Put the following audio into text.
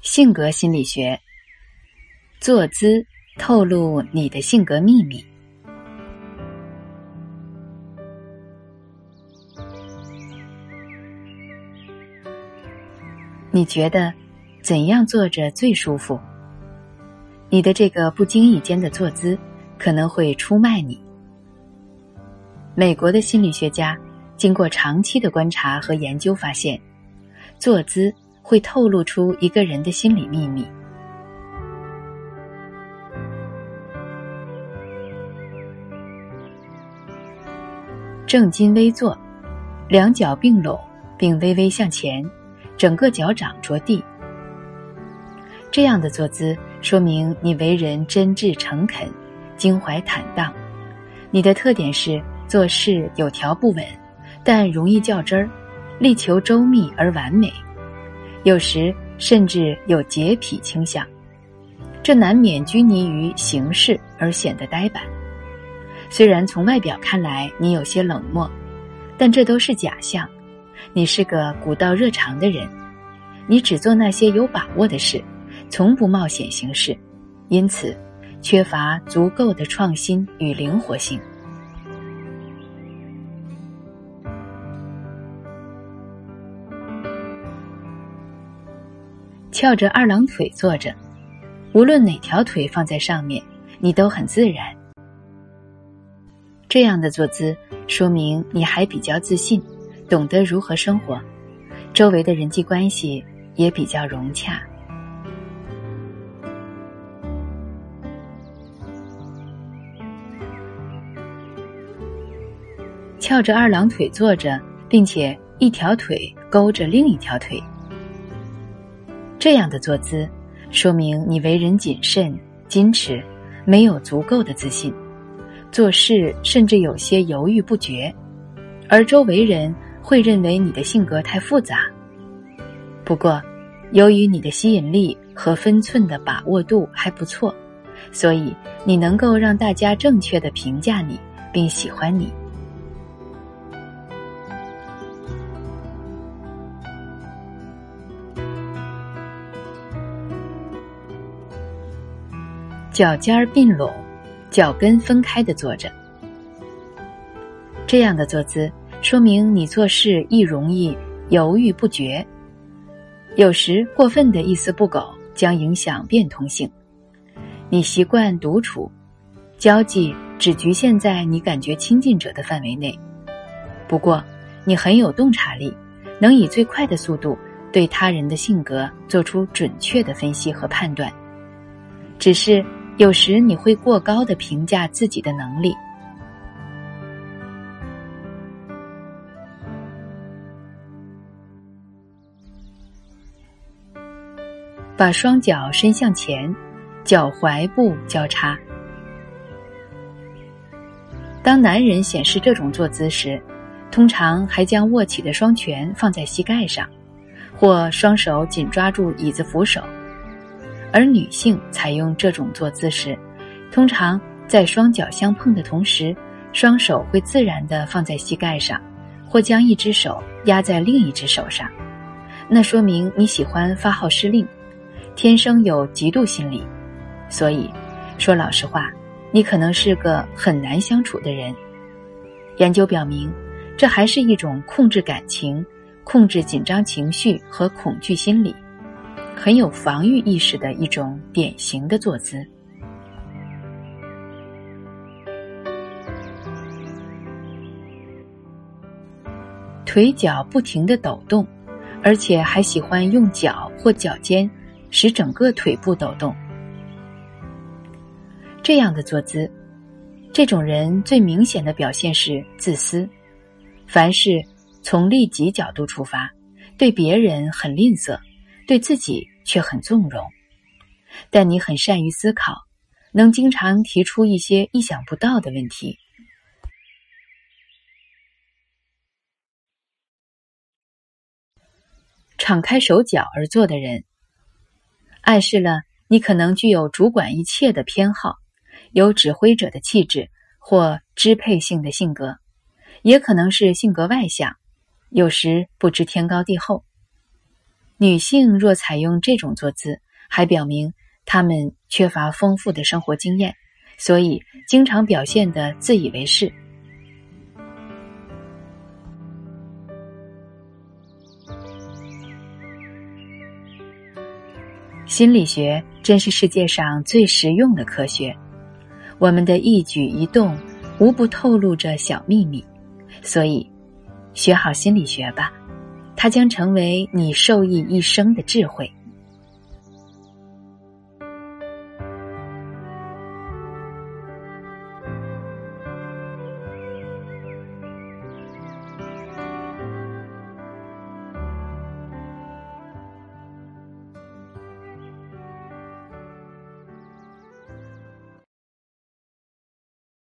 性格心理学，坐姿透露你的性格秘密。你觉得怎样坐着最舒服？你的这个不经意间的坐姿可能会出卖你。美国的心理学家经过长期的观察和研究发现，坐姿会透露出一个人的心理秘密。正襟危坐，两脚并拢并微微向前。整个脚掌着地，这样的坐姿说明你为人真挚诚恳、襟怀坦荡。你的特点是做事有条不紊，但容易较真儿，力求周密而完美，有时甚至有洁癖倾向。这难免拘泥于形式而显得呆板。虽然从外表看来你有些冷漠，但这都是假象。你是个古道热肠的人，你只做那些有把握的事，从不冒险行事，因此缺乏足够的创新与灵活性。翘着二郎腿坐着，无论哪条腿放在上面，你都很自然。这样的坐姿说明你还比较自信。懂得如何生活，周围的人际关系也比较融洽。翘着二郎腿坐着，并且一条腿勾着另一条腿，这样的坐姿，说明你为人谨慎、矜持，没有足够的自信，做事甚至有些犹豫不决，而周围人。会认为你的性格太复杂。不过，由于你的吸引力和分寸的把握度还不错，所以你能够让大家正确的评价你，并喜欢你。脚尖并拢，脚跟分开的坐着，这样的坐姿。说明你做事易容易犹豫不决，有时过分的一丝不苟将影响变通性。你习惯独处，交际只局限在你感觉亲近者的范围内。不过，你很有洞察力，能以最快的速度对他人的性格做出准确的分析和判断。只是有时你会过高的评价自己的能力。把双脚伸向前，脚踝部交叉。当男人显示这种坐姿时，通常还将握起的双拳放在膝盖上，或双手紧抓住椅子扶手；而女性采用这种坐姿时，通常在双脚相碰的同时，双手会自然的放在膝盖上，或将一只手压在另一只手上。那说明你喜欢发号施令。天生有嫉妒心理，所以说老实话，你可能是个很难相处的人。研究表明，这还是一种控制感情、控制紧张情绪和恐惧心理，很有防御意识的一种典型的坐姿。腿脚不停的抖动，而且还喜欢用脚或脚尖。使整个腿部抖动，这样的坐姿，这种人最明显的表现是自私，凡事从利己角度出发，对别人很吝啬，对自己却很纵容。但你很善于思考，能经常提出一些意想不到的问题。敞开手脚而坐的人。暗示了你可能具有主管一切的偏好，有指挥者的气质或支配性的性格，也可能是性格外向，有时不知天高地厚。女性若采用这种坐姿，还表明她们缺乏丰富的生活经验，所以经常表现的自以为是。心理学真是世界上最实用的科学，我们的一举一动无不透露着小秘密，所以学好心理学吧。它将成为你受益一生的智慧。